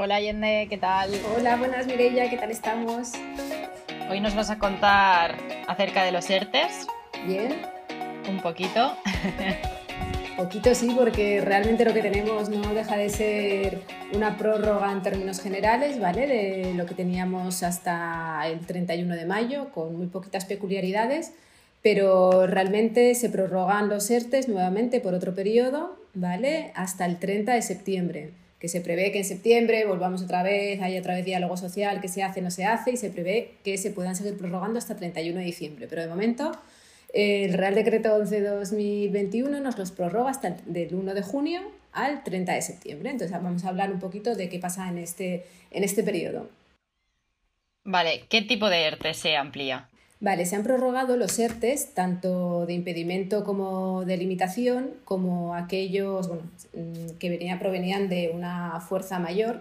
Hola Yende, ¿qué tal? Hola, buenas Mireia, ¿qué tal estamos? Hoy nos vas a contar acerca de los ERTES. Bien. Un poquito. Poquito sí, porque realmente lo que tenemos no deja de ser una prórroga en términos generales, ¿vale? De lo que teníamos hasta el 31 de mayo, con muy poquitas peculiaridades, pero realmente se prorrogan los ERTES nuevamente por otro periodo, ¿vale? Hasta el 30 de septiembre que se prevé que en septiembre volvamos otra vez, haya otra vez diálogo social, que se hace, no se hace, y se prevé que se puedan seguir prorrogando hasta 31 de diciembre. Pero de momento, el Real Decreto 11-2021 nos los prorroga hasta el, del 1 de junio al 30 de septiembre. Entonces vamos a hablar un poquito de qué pasa en este, en este periodo. Vale, ¿qué tipo de ERTE se amplía? Vale, se han prorrogado los ERTES, tanto de impedimento como de limitación, como aquellos mm, que venía, provenían de una fuerza mayor,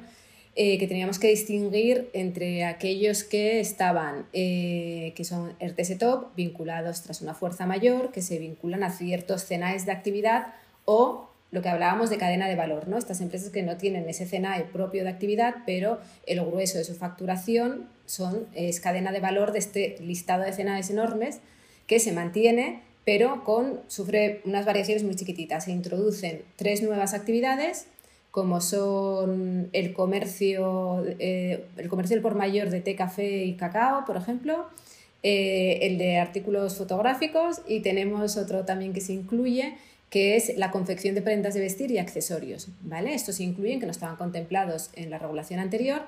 eh, que teníamos que distinguir entre aquellos que estaban, eh, que son ERTES top, vinculados tras una fuerza mayor, que se vinculan a ciertos cenaes de actividad o lo que hablábamos de cadena de valor, ¿no? Estas empresas que no tienen ese CNAE propio de actividad, pero el grueso de su facturación son, es cadena de valor de este listado de CNAEs enormes que se mantiene, pero con, sufre unas variaciones muy chiquititas. Se introducen tres nuevas actividades, como son el comercio, eh, el comercio por mayor de té, café y cacao, por ejemplo, eh, el de artículos fotográficos y tenemos otro también que se incluye que es la confección de prendas de vestir y accesorios. ¿vale? Estos incluyen que no estaban contemplados en la regulación anterior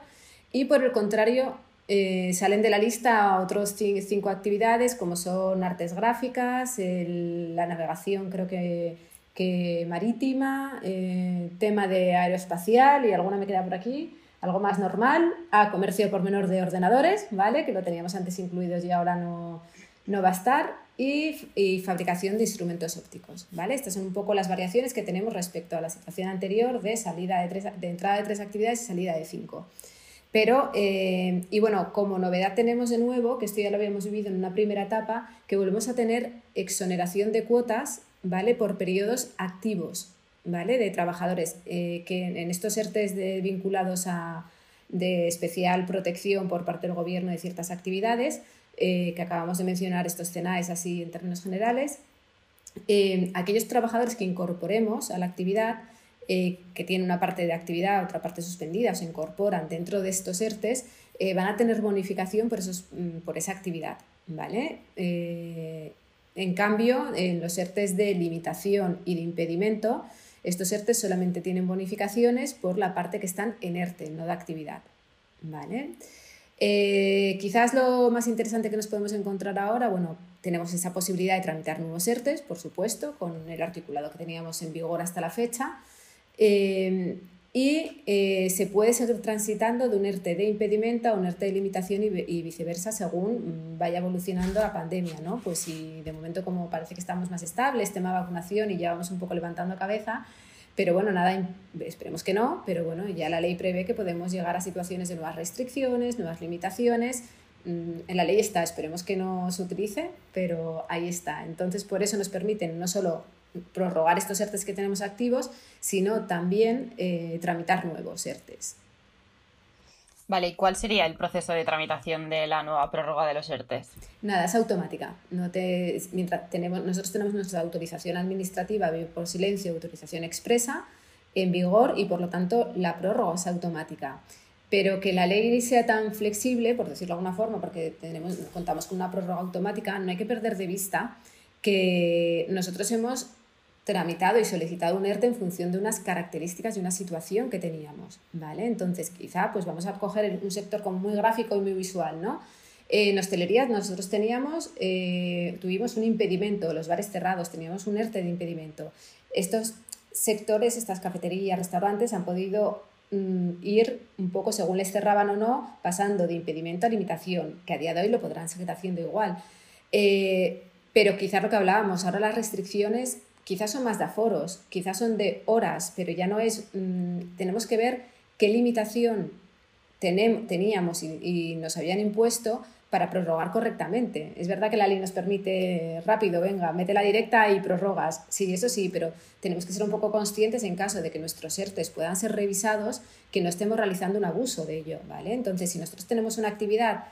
y por el contrario eh, salen de la lista otros cinco actividades como son artes gráficas, la navegación creo que, que marítima, eh, tema de aeroespacial y alguna me queda por aquí, algo más normal, a comercio por menor de ordenadores, ¿vale? que lo teníamos antes incluidos y ahora no, no va a estar, y, fabricación de instrumentos ópticos. ¿vale? Estas son un poco las variaciones que tenemos respecto a la situación anterior de, salida de, tres, de entrada de tres actividades y salida de cinco. Pero, eh, y bueno, como novedad tenemos de nuevo, que esto ya lo habíamos vivido en una primera etapa, que volvemos a tener exoneración de cuotas, ¿vale? Por periodos activos, ¿vale? De trabajadores, eh, que en estos ERTES de, vinculados a de especial protección por parte del gobierno de ciertas actividades, eh, que acabamos de mencionar, estos CENAES así en términos generales, eh, aquellos trabajadores que incorporemos a la actividad, eh, que tienen una parte de actividad, otra parte suspendida, o se incorporan dentro de estos ERTES, van a tener bonificación por, esos, mm, por esa actividad. ¿vale? en cambio, en los ERTES de limitación y de impedimento, estos ERTES solamente tienen bonificaciones por la parte que están en ERTE, no de actividad. ¿vale? Eh, quizás lo más interesante que nos podemos encontrar ahora, bueno, tenemos esa posibilidad de tramitar nuevos ERTES, por supuesto, con el articulado que teníamos en vigor hasta la fecha. Eh, y eh, se puede seguir transitando de un ERTE de impedimento a un ERTE de limitación y, y, viceversa según vaya evolucionando la pandemia, ¿no? Pues si de momento como parece que estamos más estables, tema vacunación y ya vamos un poco levantando cabeza, pero bueno, nada, esperemos que no, pero bueno, ya la ley prevé que podemos llegar a situaciones de nuevas restricciones, nuevas limitaciones. Mm, en la ley está, esperemos que no se utilice, pero ahí está. Entonces, por eso nos permiten no solo prorrogar estos ERTES que tenemos activos, sino también eh, tramitar nuevos ERTES. Vale, ¿y cuál sería el proceso de tramitación de la nueva prórroga de los ERTES? Nada, es automática. No te, mientras tenemos, nosotros tenemos nuestra autorización administrativa por silencio, autorización expresa en vigor y por lo tanto la prórroga es automática. Pero que la ley sea tan flexible, por decirlo de alguna forma, porque tenemos, contamos con una prórroga automática, no hay que perder de vista que nosotros hemos tramitado y solicitado un ERTE en función de unas características y una situación que teníamos, ¿vale? Entonces, quizá pues vamos a coger un sector como muy gráfico y muy visual, ¿no? en hostelería nosotros teníamos, eh, tuvimos un impedimento, los bares cerrados, teníamos un ERTE de impedimento. Estos sectores, estas cafeterías, restaurantes han podido mm, ir un poco según les cerraban o no, pasando de impedimento a limitación, que a día de hoy lo podrán seguir haciendo igual. Eh, pero quizás lo que hablábamos, ahora las restricciones quizás son más de aforos, quizás son de horas, pero ya no es, mm, tenemos que ver qué limitación teníamos y, nos habían impuesto para prorrogar correctamente. Es verdad que la ley nos permite rápido, venga, mete la directa y prorrogas. Sí, eso sí, pero tenemos que ser un poco conscientes en caso de que nuestros ERTES puedan ser revisados, que no estemos realizando un abuso de ello, ¿vale? Entonces, si nosotros tenemos una actividad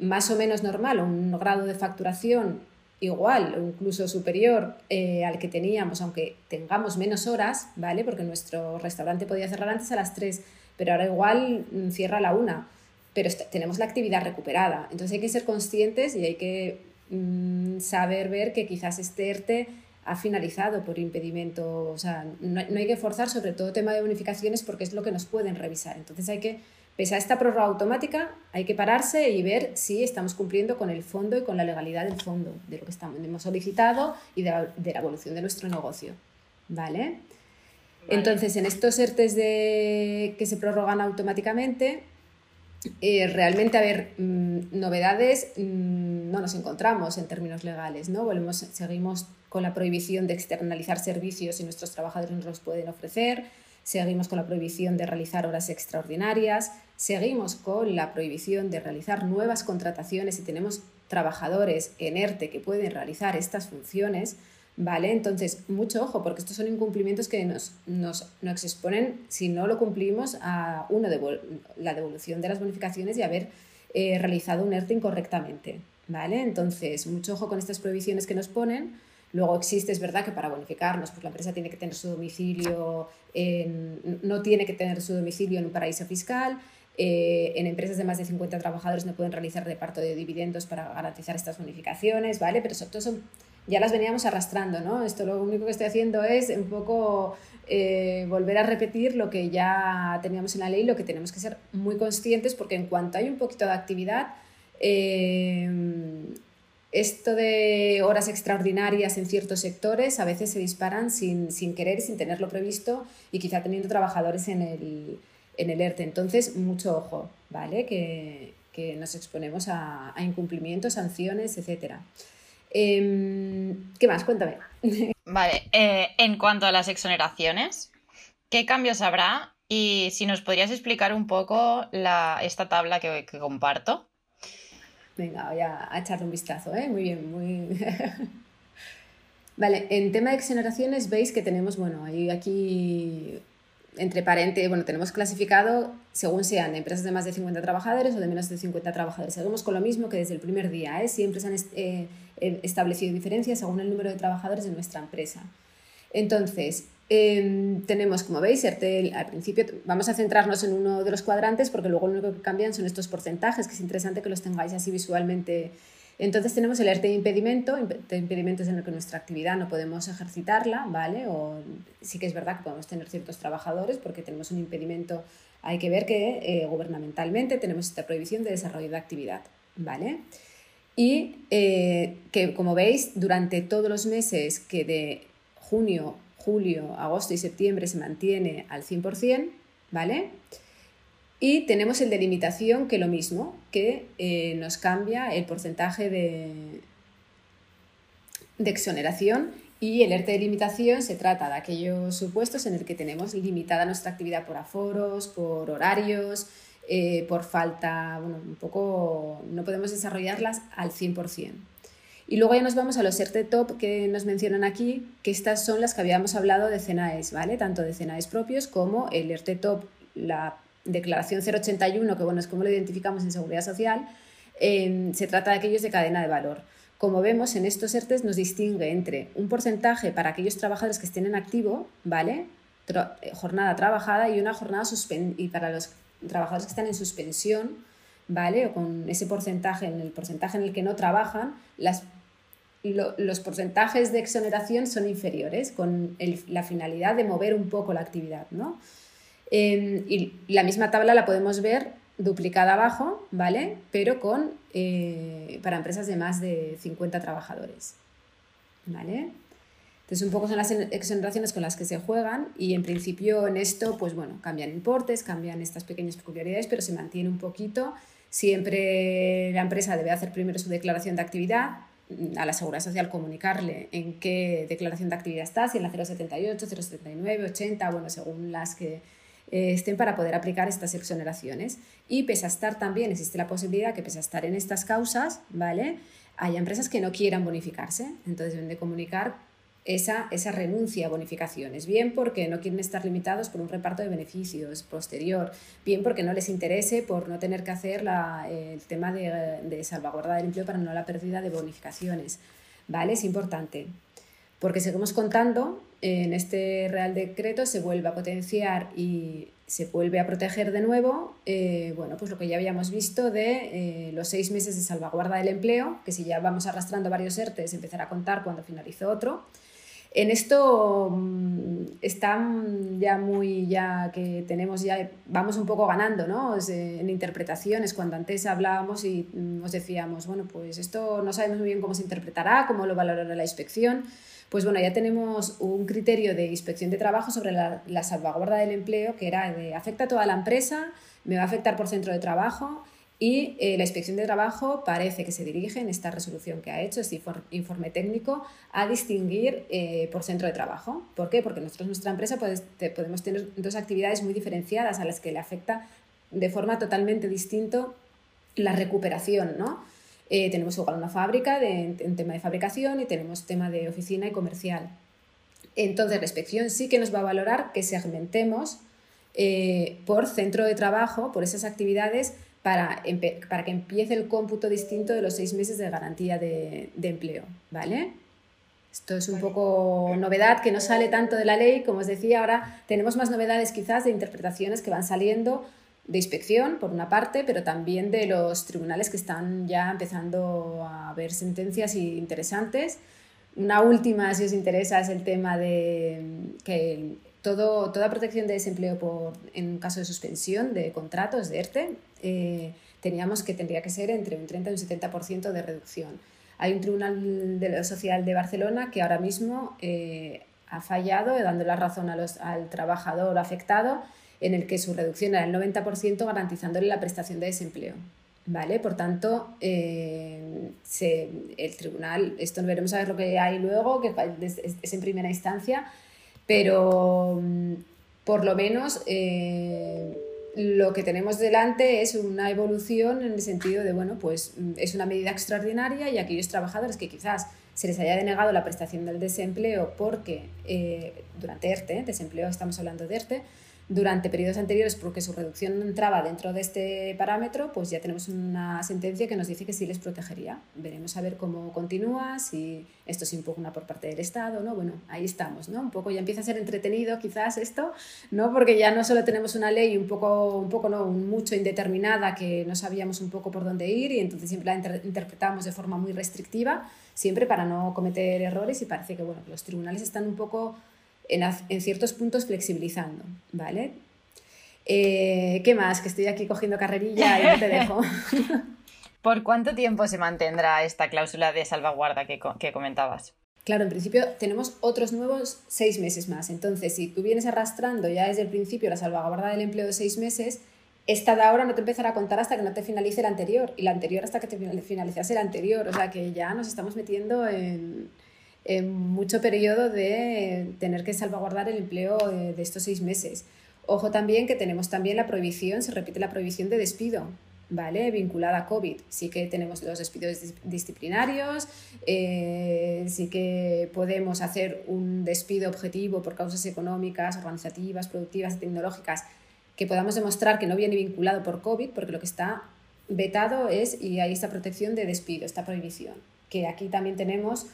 más o menos normal, un grado de facturación igual o incluso superior eh, al que teníamos, aunque tengamos menos horas, ¿vale? Porque nuestro restaurante podía cerrar antes a las 3, pero ahora igual mm, cierra a la 1 pero tenemos la actividad recuperada. Entonces hay que ser conscientes y hay que mm, saber ver que quizás este ERTE ha finalizado por impedimento, o sea, no, hay que forzar sobre todo tema de bonificaciones porque es lo que nos pueden revisar. Entonces hay que, pese a esta prórroga automática, hay que pararse y ver si estamos cumpliendo con el fondo y con la legalidad del fondo, de lo que estamos, hemos solicitado y de la, de la evolución de nuestro negocio. ¿Vale? Entonces, en estos ERTES de, que se prorrogan automáticamente, eh, realmente, a ver, mm, novedades mm, no nos encontramos en términos legales, ¿no? Volvemos, seguimos con la prohibición de externalizar servicios si nuestros trabajadores nos los pueden ofrecer, seguimos con la prohibición de realizar horas extraordinarias, seguimos con la prohibición de realizar nuevas contrataciones si tenemos trabajadores en ERTE que pueden realizar estas funciones, ¿vale? Entonces, mucho ojo, porque estos son incumplimientos que nos, nos, exponen, si no lo cumplimos, a uno, de la devolución de las bonificaciones y haber eh, realizado un ERTE incorrectamente, ¿vale? Entonces, mucho ojo con estas prohibiciones que nos ponen. Luego existe, es verdad que para bonificarnos, pues la empresa tiene que tener su domicilio, no tiene que tener su domicilio en un paraíso fiscal, eh, en empresas de más de 50 trabajadores no pueden realizar reparto de dividendos para garantizar estas bonificaciones, ¿vale? Pero eso, son ya las veníamos arrastrando, ¿no? Esto lo único que estoy haciendo es un poco eh, volver a repetir lo que ya teníamos en la ley, lo que tenemos que ser muy conscientes, porque en cuanto hay un poquito de actividad, eh, esto de horas extraordinarias en ciertos sectores a veces se disparan sin, sin querer, sin tenerlo previsto y quizá teniendo trabajadores en el, en el ERTE. Entonces, mucho ojo, ¿vale? Que, que nos exponemos a, a incumplimientos, sanciones, etcétera. Em, ¿Qué más? Cuéntame. Vale, eh, en cuanto a las exoneraciones, ¿qué cambios habrá? Y si nos podrías explicar un poco la, esta tabla que, comparto. Venga, voy a, echarle un vistazo, ¿eh? Muy bien, muy... vale, en tema de exoneraciones veis que tenemos, bueno, hay aquí entre paréntesis, bueno, tenemos clasificado según sean empresas de más de 50 trabajadores o de menos de 50 trabajadores. Seguimos con lo mismo que desde el primer día, ¿eh? siempre se han eh, eh, establecido diferencias según el número de trabajadores de nuestra empresa. Entonces, em, tenemos, como veis, al principio vamos a centrarnos en uno de los cuadrantes porque luego lo único que cambian son estos porcentajes, que es interesante que los tengáis así visualmente entonces tenemos el ERTE de impedimento, de impedimentos en el que nuestra actividad no podemos ejercitarla, ¿vale? O sí que es verdad que podemos tener ciertos trabajadores porque tenemos un impedimento, hay que ver que eh, gubernamentalmente tenemos esta prohibición de desarrollo de actividad, ¿vale? Y eh, que como veis, durante todos los meses que de junio, julio, agosto y septiembre se mantiene al 100%, ¿vale? Y tenemos el de limitación, que lo mismo, que eh, nos cambia el porcentaje de, de exoneración y el ERTE de limitación se trata de aquellos supuestos en el que tenemos limitada nuestra actividad por aforos, por horarios, eh, por falta, bueno, un poco no podemos desarrollarlas al 100%. Y luego ya nos vamos a los ERTE top que nos mencionan aquí, que estas son las que habíamos hablado de CENAES, ¿vale? Tanto de CENAES propios como el ERTE top, la declaración 081, que bueno, es como lo identificamos en Seguridad Social, em, se trata de aquellos de cadena de valor. Como vemos, en estos ERTES nos distingue entre un porcentaje para aquellos trabajadores que estén en activo, ¿vale? Eh, jornada trabajada y una jornada y para los trabajadores que están en suspensión, ¿vale? O con ese porcentaje, en el porcentaje en el que no trabajan, las, los porcentajes de exoneración son inferiores, con la finalidad de mover un poco la actividad, ¿no? Em, y la misma tabla la podemos ver duplicada abajo, ¿vale? Pero con, eh, para empresas de más de 50 trabajadores, ¿vale? Entonces, un poco son las exoneraciones con las que se juegan y en principio en esto, pues bueno, cambian importes, cambian estas pequeñas peculiaridades, pero se mantiene un poquito. Siempre la empresa debe hacer primero su declaración de actividad, a la Seguridad Social comunicarle en qué declaración de actividad está, si en la 078, 079, 80, bueno, según las que estén para poder aplicar estas exoneraciones. Y pese a estar también, existe la posibilidad que pese a estar en estas causas, ¿vale? Haya empresas que no quieran bonificarse, entonces deben de comunicar esa, esa renuncia a bonificaciones, bien porque no quieren estar limitados por un reparto de beneficios posterior, bien porque no les interese por no tener que hacer la, el tema de, de salvaguarda del empleo para no la pérdida de bonificaciones. ¿Vale? Es importante. Porque seguimos contando, en este Real Decreto se vuelve a potenciar y se vuelve a proteger de nuevo, eh, bueno, pues lo que ya habíamos visto de eh, los seis meses de salvaguarda del empleo, que si ya vamos arrastrando varios ERTES, empezará a contar cuando finalizó otro, en esto mm, están ya muy, ya que tenemos ya, vamos un poco ganando, ¿no? En interpretaciones, cuando antes hablábamos y nos decíamos, bueno, pues esto no sabemos muy bien cómo se interpretará, cómo lo valorará la inspección. Pues bueno, ya tenemos un criterio de inspección de trabajo sobre la, la salvaguarda del empleo que era de afecta a toda la empresa, me va a afectar por centro de trabajo y eh, la inspección de trabajo parece que se dirige en esta resolución que ha hecho, este informe técnico, a distinguir eh, por centro de trabajo. ¿Por qué? Porque nosotros, nuestra empresa, podemos tener dos actividades muy diferenciadas a las que le afecta de forma totalmente distinta la recuperación. ¿no? Eh, tenemos igual una fábrica de, en tema de fabricación y tenemos tema de oficina y comercial. Entonces, la inspección sí que nos va a valorar que segmentemos por centro de trabajo, por esas actividades para, para que empiece el cómputo distinto de los seis meses de garantía de, de empleo, ¿vale? Esto es un poco novedad que no sale tanto de la ley, como os decía, ahora tenemos más novedades quizás de interpretaciones que van saliendo de inspección, por una parte, pero también de los tribunales que están ya empezando a ver sentencias interesantes. Una última, si os interesa, es el tema de que todo, toda protección de desempleo por, en caso de suspensión de contratos de ERTE, eh, teníamos que tendría que ser entre un 30 y un 70% de reducción. Hay un tribunal de lo social de Barcelona que ahora mismo eh, ha fallado, dando la razón a los, al trabajador afectado, en el que su reducción era el 90% garantizándole la prestación de desempleo. ¿Vale? Por tanto, eh, se, el tribunal, esto veremos a ver lo que hay luego, que es en primera instancia, pero mm, por lo menos eh, lo que tenemos delante es una evolución en el sentido de, bueno, pues mm, es una medida extraordinaria y aquellos trabajadores que quizás se les haya denegado la prestación del desempleo porque eh, durante ERTE, desempleo estamos hablando de ERTE, durante periodos anteriores porque su reducción entraba dentro de este parámetro, pues ya tenemos una sentencia que nos dice que sí les protegería. Veremos a ver cómo continúa, si esto se impugna por parte del Estado, ¿no? Bueno, ahí estamos, ¿no? Un poco ya empieza a ser entretenido quizás esto, ¿no? Porque ya no solo tenemos una ley un poco, un poco, ¿no? mucho indeterminada que no sabíamos un poco por dónde ir y entonces siempre la interpretamos de forma muy restrictiva, siempre para no cometer errores y parece que, bueno, los tribunales están un poco en, ciertos puntos flexibilizando, ¿vale? Eh, ¿Qué más? Que estoy aquí cogiendo carrerilla y no te dejo. ¿Por cuánto tiempo se mantendrá esta cláusula de salvaguarda que, que, comentabas? Claro, en principio tenemos otros nuevos seis meses más. Entonces, si tú vienes arrastrando ya desde el principio la salvaguarda del empleo de seis meses, esta de ahora no te empezará a contar hasta que no te finalice el anterior y la anterior hasta que te finalizase el anterior. O sea que ya nos estamos metiendo en, mucho periodo de tener que salvaguardar el empleo de, estos seis meses. Ojo también que tenemos también la prohibición, se repite la prohibición de despido, ¿vale? Vinculada a COVID. Sí que tenemos los despidos disciplinarios, eh, sí que podemos hacer un despido objetivo por causas económicas, organizativas, productivas tecnológicas que podamos demostrar que no viene vinculado por COVID, porque lo que está vetado es, y hay esta protección de despido, esta prohibición, que aquí también tenemos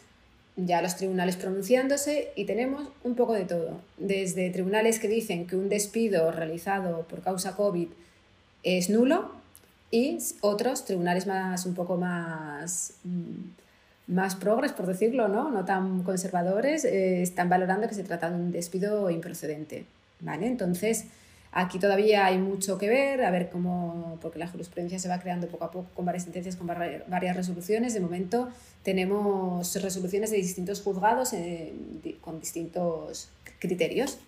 ya los tribunales pronunciándose y tenemos un poco de todo, desde tribunales que dicen que un despido realizado por causa COVID es nulo y otros tribunales más un poco más mm, más progres, por decirlo, ¿no? no tan conservadores, eh, están valorando que se trata de un despido improcedente. ¿vale? Entonces, Aquí todavía hay mucho que ver, a ver cómo, porque la jurisprudencia se va creando poco a poco con varias sentencias, con varias resoluciones. De momento tenemos resoluciones de distintos juzgados eh, con distintos criterios.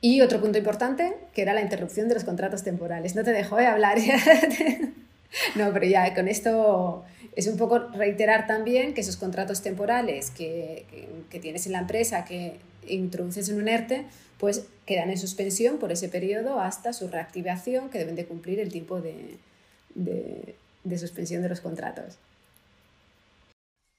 Y otro punto importante, que era la interrupción de los contratos temporales. No te dejo de hablar. no, pero ya con esto es un poco reiterar también que esos contratos temporales que, que, tienes en la empresa, que introduces en un ERTE, pues quedan en suspensión por ese periodo hasta su reactivación, que deben de cumplir el tiempo de, de suspensión de los contratos.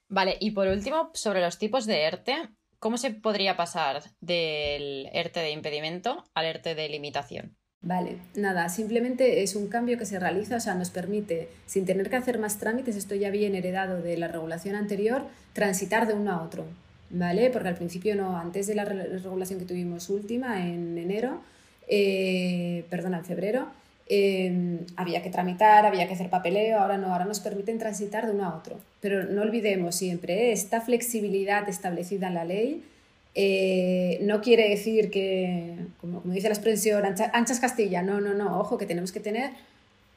Vale, y por último, sobre los tipos de ERTE, ¿cómo se podría pasar del ERTE de impedimento al ERTE de limitación? Vale, nada, simplemente es un cambio que se realiza, o sea, nos permite, sin tener que hacer más trámites, esto ya bien heredado de la regulación anterior, transitar de uno a otro, ¿vale? Porque al principio no, antes de la regulación que tuvimos última, en enero, eh, perdón, en febrero, em, había que tramitar, había que hacer papeleo, ahora no, ahora nos permiten transitar de uno a otro. Pero no olvidemos siempre, esta flexibilidad establecida en la ley eh, no quiere decir que, como, dice la expresión, anchas Castilla, no, no, no, ojo, que tenemos que tener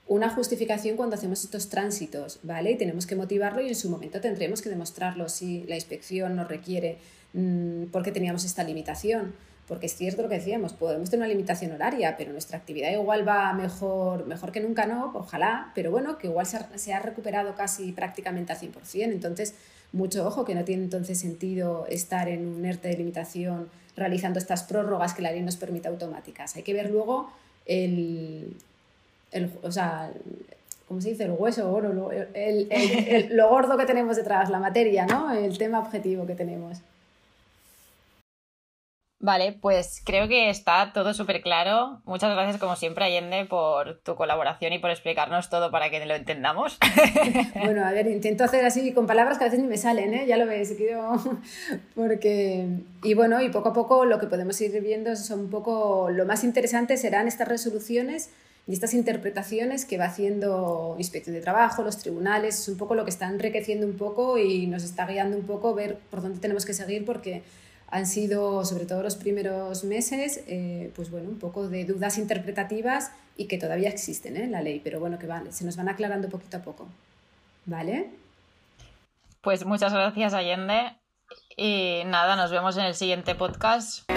una justificación cuando hacemos estos tránsitos, ¿vale? Y tenemos que motivarlo y en su momento tendremos que demostrarlo si la inspección nos requiere mm, porque teníamos esta limitación. Porque es cierto lo que decíamos, podemos tener una limitación horaria, pero nuestra actividad igual va mejor, mejor que nunca, ¿no? Ojalá, pero bueno, que igual se ha, se ha recuperado casi prácticamente al 100%. Entonces, mucho ojo, que no tiene entonces sentido estar en un ERTE de limitación realizando estas prórrogas que la ley nos permite automáticas. Hay que ver luego el, el o sea, ¿cómo se dice? El hueso, oro, lo, lo gordo que tenemos detrás, la materia, ¿no? El tema objetivo que tenemos. Vale, pues creo que está todo súper claro. Muchas gracias, como siempre, Allende, por tu colaboración y por explicarnos todo para que lo entendamos. Bueno, a ver, intento hacer así con palabras que a veces ni me salen, ¿eh? Ya lo veis, quiero... porque... Y bueno, y poco a poco lo que podemos ir viendo son un poco... Lo más interesante serán estas resoluciones y estas interpretaciones que va haciendo Inspección de Trabajo, los tribunales, es un poco lo que está enriqueciendo un poco y nos está guiando un poco ver por dónde tenemos que seguir porque han sido, sobre todo los primeros meses, eh, pues bueno, un poco de dudas interpretativas y que todavía existen ¿eh? en la ley, pero bueno, que se nos van aclarando poquito a poco. ¿Vale? Pues muchas gracias, Allende. Y nada, nos vemos en el siguiente podcast.